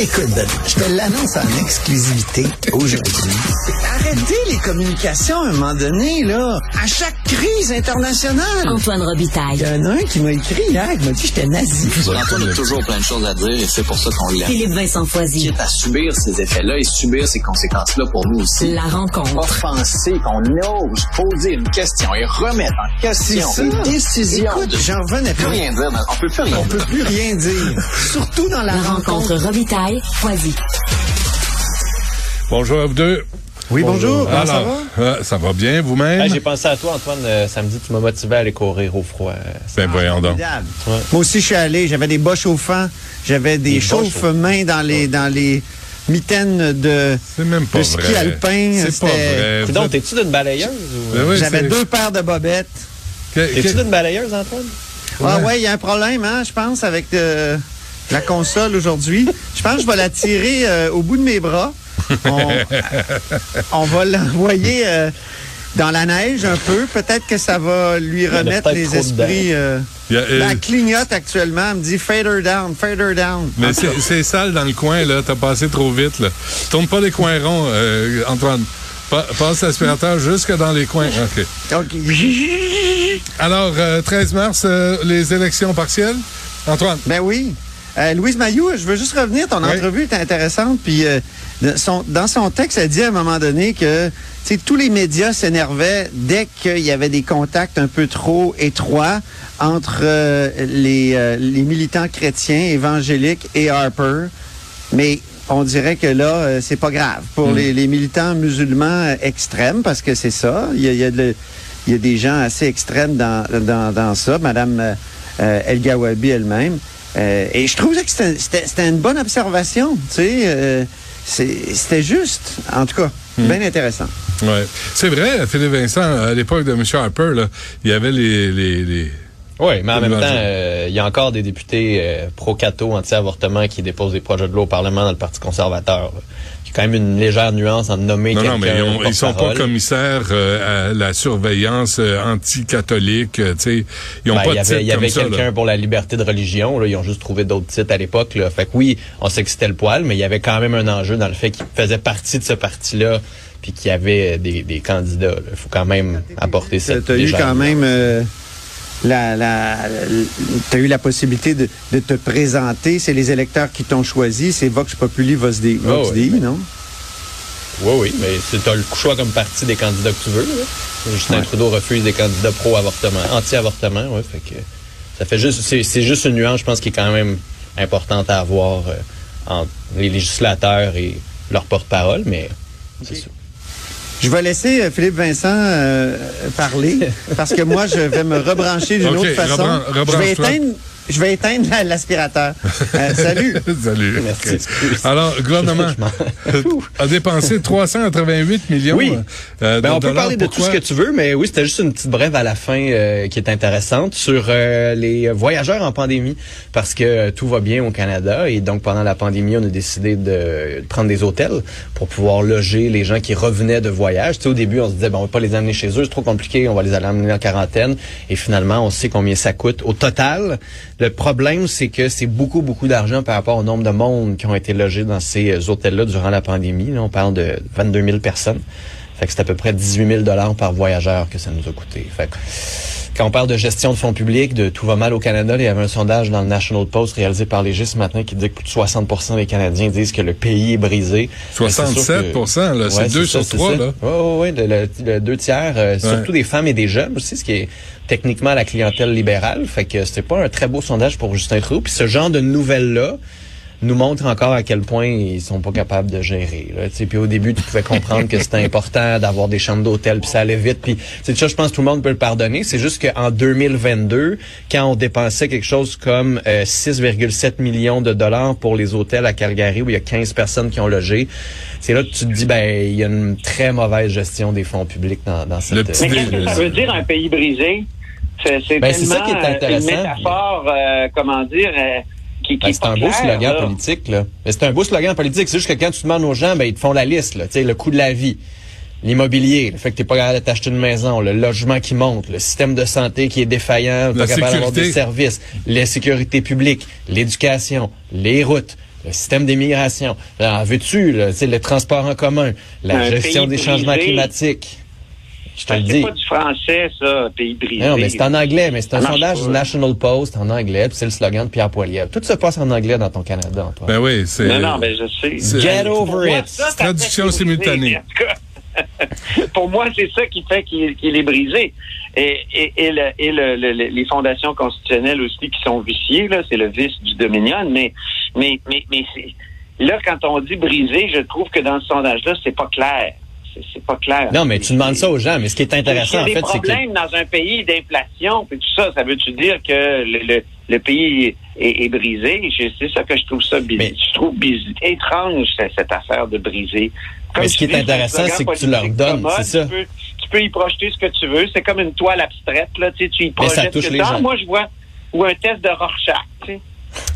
Écoute, Ben, je te l'annonce en exclusivité aujourd'hui. Arrêtez les communications à un moment donné, là. À chaque crise internationale. Antoine Il Robitaille. y en a un qui m'a écrit hier, qui m'a dit que j'étais nazi. Antoine a toujours plein de choses à dire et c'est pour ça qu'on l'aime. Philippe Vincent Foisy. Quitte à subir ces effets-là et subir ces conséquences-là pour nous aussi. La rencontre. Offenser, qu'on ose poser une question et remettre en question décisions. Écoute, j'en revenais plus pas. rien dire. On peut plus rien On dire. peut plus rien dire. Surtout dans la, La rencontre Robitaille. Bonjour à vous deux. Oui, bonjour. Comment ça Alors, va? euh, ça va bien vous-même? Hey, j'ai pensé à toi, Antoine, euh, samedi, tu m'as motivé à aller courir au froid. euh, ben voyons donc. Ouais. Moi aussi, je suis allé. J'avais des bas chauffants. J'avais des, Des chauffe-mains dans les, dans les mitaines de, C'est même pas de ski vrai. alpin. C'est pas C'était- vrai. Vous Donc, t'es-tu d'une balayeuse ou... Ben oui, J'avais deux paires de bobettes. T'es-tu que- d'une balayeuse, Antoine? Ah ouais, il y a un problème, hein, je pense, avec euh, la console aujourd'hui. Je pense que je vais la tirer euh, au bout de mes bras. On, on va l'envoyer euh, dans la neige un peu. Peut-être que ça va lui remettre les esprits. euh, a, euh, elle clignote actuellement. Elle me dit fader down, fader down. mais c'est sale dans le coin, là. T'as passé trop vite, là. Tourne pas les coins ronds, Antoine. Pa- passe l'aspirateur jusque dans les coins. OK. OK. Alors, euh, 13 mars, les élections partielles. Antoine. Ben oui. Euh, Louise Mayou, je veux juste revenir. Ton Oui. entrevue était intéressante. Puis euh, son- dans son texte, elle dit à un moment donné que tous les médias s'énervaient dès qu'il y avait des contacts un peu trop étroits entre euh, les, les militants chrétiens, évangéliques et Harper. Mais on dirait que là, c'est pas grave pour les, les militants musulmans extrêmes, parce que c'est ça. Il y a, il y a de- il y a des gens assez extrêmes dans, dans, dans ça. Madame euh, euh, El Gawabi elle-même. Euh, et je trouvais que c'était- une bonne observation. Tu sais, euh, c'est- c'était juste. En tout cas, bien intéressant. Ouais. C'est vrai, Philippe Vincent, à l'époque de M. Harper, là, il y avait les. les, les... Oui, mais en même temps, euh, il y a encore des députés euh, pro-cato, anti-avortement qui déposent des projets de loi au Parlement dans le Parti conservateur. là. Quand même une légère nuance en nommer Non, quelqu'un non, mais ils, ont- ils sont pas commissaires euh, à la surveillance euh, anti-catholique. euh, tu sais. Ils ont Ben, pas il y de avait, titre il y avait quelqu'un pour la liberté de religion. Là, ils ont juste trouvé d'autres titres à l'époque. Là. Fait que oui, on sait que c'était le poil, mais il y avait quand même un enjeu dans le fait qu'il faisait partie de ce parti-là, puis qu'il y avait des, des candidats. Il faut quand même apporter Tu cette as eu quand même euh, la, la, t'as eu la possibilité de, de te présenter. C'est les électeurs qui t'ont choisi. C'est Vox Populi, Vox Dei, Vox Oh, oui, Dei, non? Oui, oui, mais tu as le choix comme parti des candidats que tu veux. Là. Justin Trudeau refuse des candidats pro-avortement, anti-avortement, ouais, fait que ça fait juste, c'est, c'est juste une nuance, je pense, qui est quand même importante à avoir euh, entre les législateurs et leur porte-parole, mais c'est ça. Je vais laisser euh, Philippe Vincent euh, parler parce que moi, je vais me rebrancher d'une autre façon. rebran- je vais éteindre, je vais éteindre la- l'aspirateur. Euh, salut. Salut. Merci. Alors, le gouvernement a dépensé 388 millions Oui. euh, de Ben, on peut parler de tout ce que tu veux, mais oui, c'était juste une petite brève à la fin euh, qui est intéressante sur euh, les voyageurs en pandémie, parce que euh, tout va bien au Canada et donc pendant la pandémie, on a décidé de prendre des hôtels pour pouvoir loger les gens qui revenaient de voyage. Tu sais, au début, on se disait, ben, on va pas les amener chez eux, c'est trop compliqué, on va les aller amener en quarantaine. Et finalement, on sait combien ça coûte au total. Le problème, c'est que c'est beaucoup, beaucoup d'argent par rapport au nombre de monde qui ont été logés dans ces euh, hôtels-là durant la pandémie. On parle de 22 000 personnes. Fait que c'est à peu près 18 000 dollars par voyageur que ça nous a coûté. Quand on parle de gestion de fonds publics, de tout va mal au Canada, il y avait un sondage dans le National Post réalisé par Léger ce matin qui dit que plus de 60% des Canadiens disent que le pays est brisé. Mais c'est sûr 67 que- là, c'est Ouais, deux sur trois, là. Oui, oui, le deux tiers, euh, surtout des femmes et des jeunes aussi, ce qui est techniquement la clientèle libérale. Fait que c'était pas un très beau sondage pour Justin Trudeau. Puis ce genre de nouvelles-là nous montre encore à quel point ils sont pas capables de gérer. Là. Tu sais, Puis au début, tu pouvais comprendre que c'était important d'avoir des chambres d'hôtel, puis ça allait vite. Puis c'est ça, je pense que tout le monde peut le pardonner. C'est juste qu'en 2022, quand on dépensait quelque chose comme euh, 6,7 millions de dollars pour les hôtels à Calgary, où il y a 15 personnes qui ont logé, c'est là que tu te dis, ben il y a une très mauvaise gestion des fonds publics dans, dans cette... Le petit Mais qu'est-ce que ça veut dire un pays brisé? C'est Ben, c'est tellement ça qui est euh, intéressant. une métaphore, euh, comment dire, euh, qui, qui Ben, est c'est un beau slogan là. politique, là. Mais c'est un beau slogan politique. C'est juste que quand tu demandes aux gens, ben, ils te font la liste, là. Tu sais, le coût de la vie, l'immobilier, le fait que t'es pas capable de t'acheter une maison, le logement qui monte, le système de santé qui est défaillant, La pas capable d'avoir sécurité. des services, les sécurités publiques, l'éducation, les routes, le système d'immigration. Veux-tu, là, tu sais, le transport en commun, la Un gestion des changements brisé. climatiques? Je te le c'est dis. pas du français, ça, pays brisé. Non, mais c'est en anglais, mais c'est un sondage du National Post en anglais, puis c'est le slogan de Pierre Poilievre. Tout se passe en anglais dans ton Canada, Antoine. Ben oui, c'est... Non, non, ben je sais. Get over it. ça, Traduction simultanée. Pour moi, c'est ça qui fait qu'il est brisé. Et, et, et, le- et le- le- le- les fondations constitutionnelles aussi qui sont viciées, là, c'est le vice du Dominion. Mais, mais, mais, mais c'est- là, quand on dit brisé, je trouve que dans ce sondage-là, c'est pas clair. C'est- pas clair. Non, mais tu demandes ça aux gens, mais ce qui est intéressant, en S'il y a fait, des c'est que... problèmes dans un pays d'inflation, puis tout ça, ça veut-tu dire que le, le, le pays est, est brisé? C'est ça que je trouve ça bizarre. Mais- Je trouve biz- étrange, cette, affaire de briser. Mais ce qui est dis, intéressant, c'est que tu leur donnes, c'est ça. Tu peux, tu peux y projeter ce que tu veux. C'est comme une toile abstraite, là. Tu, sais, tu y Mais ça projettes touche ce que les gens. Moi, je vois, ou un test de Rorschach, tu sais.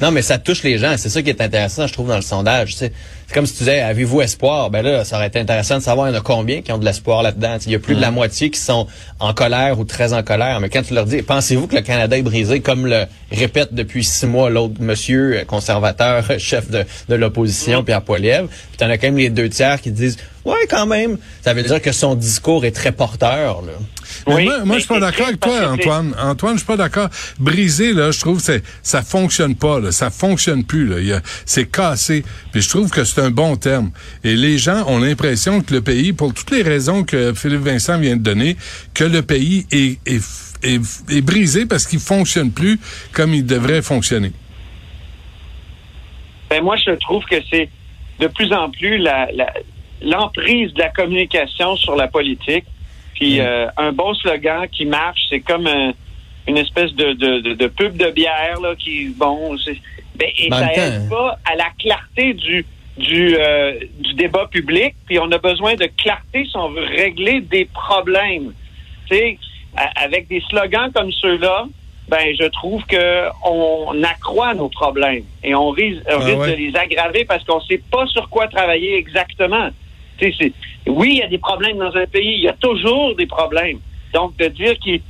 Non, mais ça touche les gens. C'est ça qui est intéressant, je trouve, dans le sondage. C'est comme si tu disais, avez-vous espoir? Ben là, ça aurait été intéressant de savoir, il y en a combien qui ont de l'espoir là-dedans? Il y a plus de la moitié qui sont en colère ou très en colère. Mais quand tu leur dis, pensez-vous que le Canada est brisé, comme le répète depuis six mois l'autre monsieur conservateur, chef de, de l'opposition, Pierre Poilievre, puis t'en as quand même les deux tiers qui disent, ouais, quand même. Ça veut dire que son discours est très porteur, là. Oui, moi, je suis pas d'accord avec toi, Antoine. Antoine, je suis pas d'accord. Brisé, là, je trouve que c'est- ça fonctionne pas, là. Ça fonctionne plus, là. C'est cassé. Puis je trouve que c'est un bon terme. Et les gens ont l'impression que le pays, pour toutes les raisons que Philippe Vincent vient de donner, que le pays est, est, est, est brisé parce qu'il fonctionne plus comme il devrait fonctionner. Ben moi, je trouve que c'est de plus en plus la, la- l'emprise de la communication sur la politique. Puis euh, un bon slogan qui marche, c'est comme un- une espèce de, de, de, de pub de bière là, qui bon, ben, et ça aide temps- pas à la clarté du du, euh, du débat public. Puis on a besoin de clarté si on veut régler des problèmes. Tu sais, avec des slogans comme ceux-là, ben je trouve que on accroît nos problèmes et on risque, on Ah risque ouais. de les aggraver parce qu'on sait pas sur quoi travailler exactement. Tu sais, c'est- oui, il y a des problèmes dans un pays, il y a toujours des problèmes. Donc de dire qu'il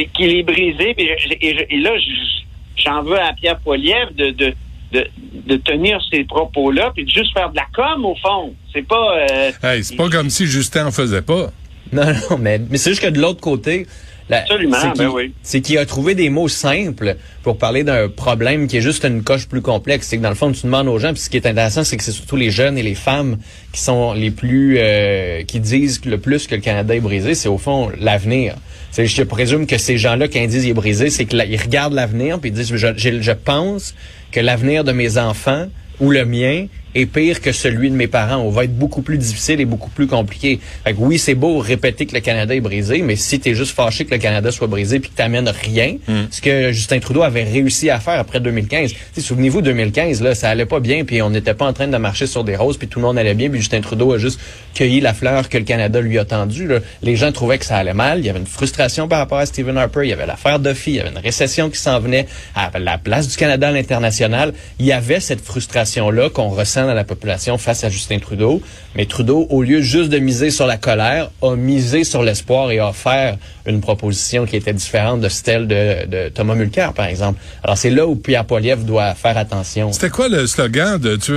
est brisé, et, je- et là je- j'en veux à Pierre Poilievre de, de de, de tenir ces propos-là, puis de juste faire de la com au fond. C'est pas. euh, Hey, c'est pas comme si Justin en faisait pas. Non, non, mais, mais c'est juste que de l'autre côté, Absolument, c'est qu'il ben oui. c'est qu'il a trouvé des mots simples pour parler d'un problème qui est juste une coche plus complexe. C'est que dans le fond, tu demandes aux gens, puis ce qui est intéressant, c'est que c'est surtout les jeunes et les femmes qui sont les plus, euh, qui disent le plus que le Canada est brisé, c'est au fond l'avenir. C'est- Je présume que ces gens-là, quand ils disent il est brisé, c'est qu'ils regardent l'avenir, puis ils disent, je pense que l'avenir de mes enfants ou le mien est pire que celui de mes parents. On va être beaucoup plus difficile et beaucoup plus compliqué. Fait que oui, c'est beau répéter que le Canada est brisé, mais si tu es juste fâché que le Canada soit brisé puis que t'amènes rien, ce que Justin Trudeau avait réussi à faire après 2015. Tu sais, Souvenez-vous, 2015, là, ça allait pas bien, puis on n'était pas en train de marcher sur des roses, puis tout le monde allait bien, puis Justin Trudeau a juste cueilli la fleur que le Canada lui a tendue. là. Les gens trouvaient que ça allait mal, il y avait une frustration par rapport à Stephen Harper, il y avait l'affaire Duffy, il y avait une récession qui s'en venait à la place du Canada à l'international. Il y avait cette frustration-là qu'on ressent dans la population face à Justin Trudeau. Mais Trudeau, au lieu juste de miser sur la colère, a misé sur l'espoir et a offert une proposition qui était différente de celle de, de Thomas Mulcair, par exemple. Alors c'est là où Pierre Poilievre doit faire attention. C'était quoi le slogan de tu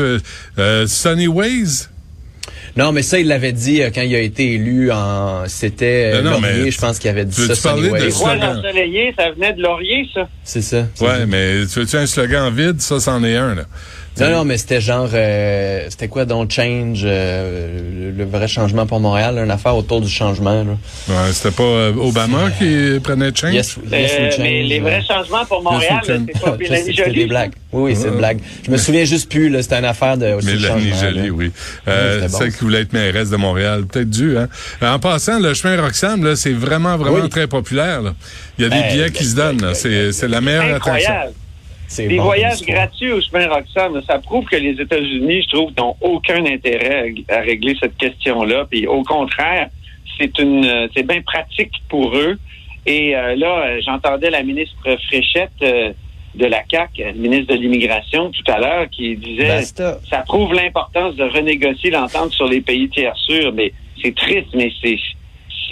euh, Sunny Ways? Non, mais ça, il l'avait dit euh, quand il a été élu en... C'était euh, Non, non, Laurier, mais je pense qu'il avait dit veux-tu ça, parler Sunny de slogan? ensoleillé, ça venait de Laurier, ça. C'est ça. Ouais, ça. mais tu veux-tu un slogan vide? Ça, c'en est un, là. Non, non, mais c'était genre, euh, c'était quoi donc Change, euh, le, le vrai changement pour Montréal, une affaire autour du changement. Là. Ouais, c'était pas euh, Obama qui prenait change? Yes, yes, Euh, change, mais les euh. vrais changements pour Montréal, Yes, c'est pas Mélanie des blagues. Oui, oui, c'est une blague. Je me souviens juste plus, là, c'était une affaire de aussi Mélanie là. oui. Euh, c'était bon, celle ça. Qui voulait être mairesse de Montréal. Peut-être dû, hein. En passant, le chemin Roxham, là, c'est vraiment, vraiment Oui. très populaire, là. Il y a des Ben, billets qui se donnent, là. C'est, la meilleure attention. Incroyable. C'est Des bon, voyages gratuits au chemin Roxham, ça prouve que les États-Unis, je trouve, n'ont aucun intérêt à, à régler cette question-là. Puis au contraire, c'est une, euh, c'est bien pratique pour eux. Et euh, là, euh, j'entendais la ministre Fréchette euh, de la CAC, la ministre de l'immigration, tout à l'heure, qui disait Basta. ça prouve l'importance de renégocier l'entente sur les pays tiers sûrs. Mais c'est triste, mais c'est,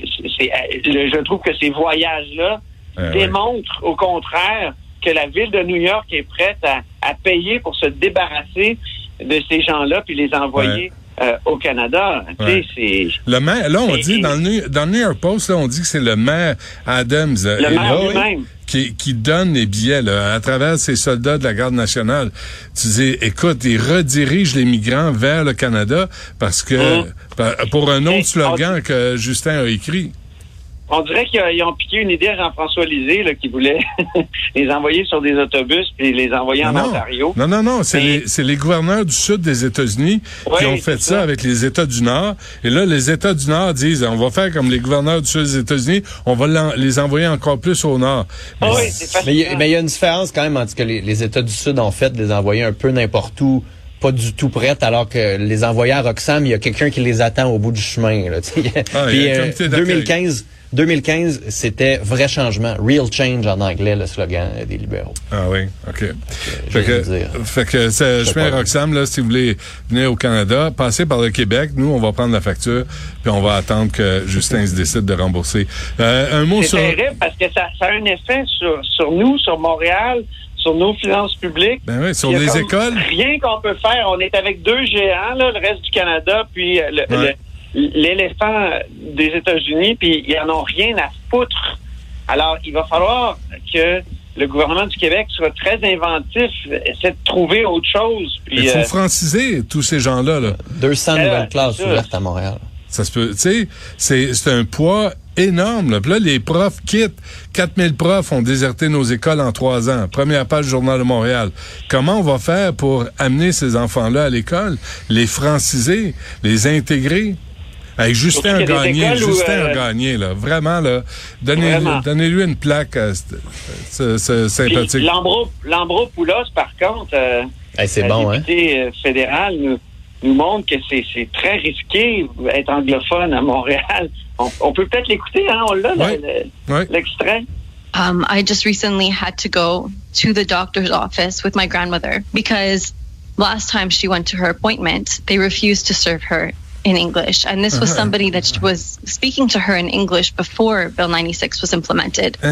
euh, je trouve que ces voyages-là ouais. démontrent au contraire que la ville de New York est prête à, à payer pour se débarrasser de ces gens-là puis les envoyer euh, au Canada. Tu sais, Ouais. c'est Le maire, là, on dit, dans le, New- dans le New York Post, là, on dit que c'est le maire Adams euh, le et maire là, lui-même. qui, qui donne les billets là, à travers ces soldats de la garde nationale. Tu dis, écoute, ils redirigent les migrants vers le Canada parce que par- pour un autre slogan que Justin a écrit. On dirait qu'ils ils ont piqué une idée à Jean-François Lisée là, qui voulait les envoyer sur des autobus puis les envoyer en Ontario. non, non, non, c'est Mais- les, gouverneurs du sud des États-Unis qui ont fait ça, ça. avec les États du Nord. Et là, les États du Nord disent, on va faire comme les gouverneurs du sud des États-Unis, on va les envoyer encore plus au Nord. Ah Mais oui, c'est Mais il y, a- une différence quand même entre ce que les, les États du Sud ont fait, de les envoyer un peu n'importe où, pas du tout prêtes, alors que les envoyer à Roxham, il y a quelqu'un qui les attend au bout du chemin. Là, tu sais. Ah, il Puis, y a un euh, comité d'accueil. 2015, 2015, c'était vrai changement, real change en anglais, le slogan euh, des libéraux. Ah oui, OK. je Fait que, dire. fait que c'est chemin. Roxham, là, si vous voulez venir au Canada, passez par le Québec. Nous, on va prendre la facture, puis on va attendre que Justin se décide de rembourser. Euh, un mot C'est sur... terrible parce que ça, ça a un effet sur, sur nous, sur Montréal, sur nos finances publiques. Ben oui, sur les écoles. Rien qu'on peut faire. On est avec deux géants, là, le reste du Canada, puis euh, le- Ouais. le- l'éléphant des États-Unis, puis ils en ont rien à foutre. Alors, il va falloir que le gouvernement du Québec soit très inventif, essaie de trouver autre chose. Puis, Il faut euh, franciser tous ces gens-là. Là. 200 Euh, nouvelles classes ouvertes à Montréal. Ça se peut, tu sais, c'est, c'est un poids énorme. Là. Puis là, les profs quittent. 4000 profs ont déserté nos écoles en trois ans. Première page du Journal de Montréal. Comment on va faire pour amener ces enfants-là à l'école, les franciser, les intégrer? Avec Justin a Gagné, Justin euh, Gagné, là. Vraiment, là. Donnez, Vraiment. donnez-lui une plaque euh, ce, ce puis sympathique. Lambro, Lambro-Poulos, par contre, euh, Hey, c'est la bon, hein? députée euh, fédérale nous, nous montre que c'est c'est très risqué être anglophone à Montréal. On, on peut peut-être l'écouter, hein? On l'a, Ouais. le- le- Ouais. l'extrait. Um, I just recently had to go to the doctor's office with my grandmother because last time she went to her appointment, they refused to serve her in English. And this was somebody that was speaking to her in English before Bill 96 was implemented.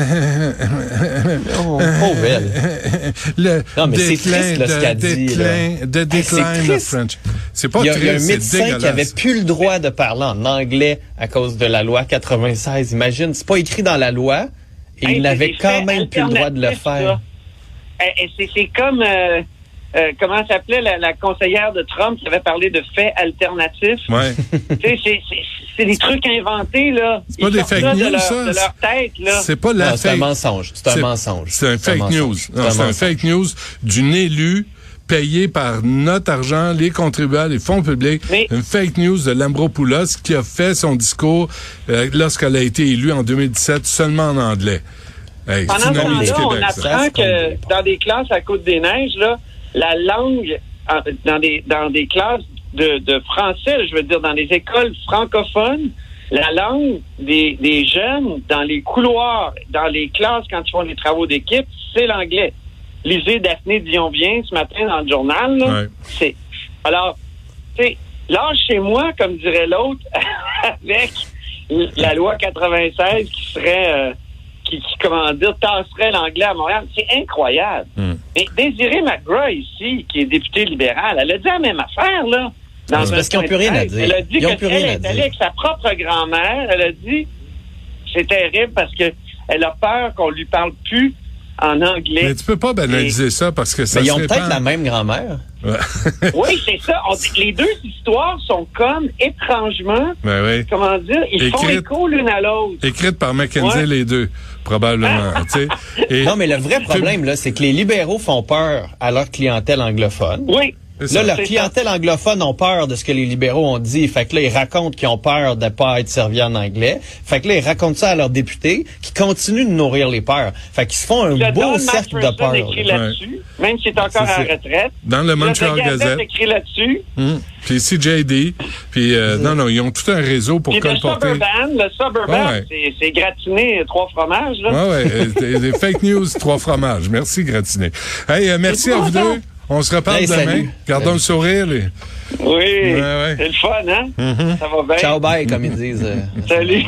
Oh, pauvre elle. le Non, mais c'est triste, là, ce de qu'elle dit, déclin, de c'est déclin de triste. French. C'est pas Il y, a, il y a un triste, médecin qui avait plus le droit de parler en anglais à cause de la loi 96. Imagine, c'est pas écrit dans la loi et Hey, il n'avait quand même plus le droit de le faire. c'est comme, euh, euh, comment s'appelait la, la conseillère de Trump qui avait parlé de faits alternatifs? Ouais. Tu sais, c'est- c'est c'est des trucs inventés, là. C'est pas Ils des fake ça de news, leur, ça? de leur tête, là. C'est pas la Non, c'est un fake. mensonge. C'est un mensonge. C'est un fake news. C'est un fake news d'une élue payée par notre argent, les contribuables, les fonds publics. Mais- Une fake news de Lambropoulos qui a fait son discours euh, lorsqu'elle a été élue en 2017 seulement en anglais. Hey, Pendant c'est ce une amie du temps-là, on apprend que dans des classes à Côte-des-Neiges, là, la langue, dans des, dans des classes de, de français, je veux dire, dans des écoles francophones, la langue des, des jeunes dans les couloirs, dans les classes quand ils font les travaux d'équipe, c'est l'anglais. Lisez Daphné Dion vient ce matin dans le journal. là. Ouais. C'est alors, tu sais, chez moi, comme dirait l'autre, avec la loi 96 qui serait euh, qui, qui, comment dire, tasserait l'anglais à Montréal. C'est incroyable. Hmm. Mais Désirée McGraw, ici, qui est députée libérale, elle a dit la même affaire, là. Dans parce qu'ils ont point plus rien à dire. Elle a dit Ils ont que plus elle rien à est allée dire. avec sa propre grand-mère. Elle a dit c'est terrible parce que elle a peur qu'on lui parle plus en anglais. Mais tu peux pas banaliser ça parce que ça Mais ils ont peut-être la même grand-mère. Ouais. Oui, c'est ça. On les deux histoires sont comme étrangement, Ben oui. comment dire, ils font Écrites. écho l'une à l'autre. Écrite par Mackenzie, Ouais. les deux, probablement. tu sais. Et- Non, mais le vrai problème, là, c'est que les libéraux font peur à leur clientèle anglophone. Oui. Là, leur clientèle anglophone ont peur de ce que les libéraux ont dit. Fait que là, ils racontent qu'ils ont peur de pas être servis en anglais. Fait que là, ils racontent ça à leurs députés qui continuent de nourrir les peurs. Fait qu'ils se font un Le beau Don cercle de peur. écrit même s'il est encore ça. la retraite. Dans le Le Montreal The Gazette écrit là-dessus. Hum. Puis CJD. Puis euh, non, non, ils ont tout un réseau pour Puis le colporter. Suburban, le Suburban, Ouais, ouais. c'est- gratiné trois fromages. Là. Ouais, ouais, euh, des, des fake news, trois fromages. Merci, Gratiné. Hey, euh, merci à vous deux. On se reparle Hey, demain. salut. Gardons le sourire. les- Oui, Ouais, ouais. c'est le fun, hein? Ça va bien? Ciao, bye, comme ils disent. euh, Salut.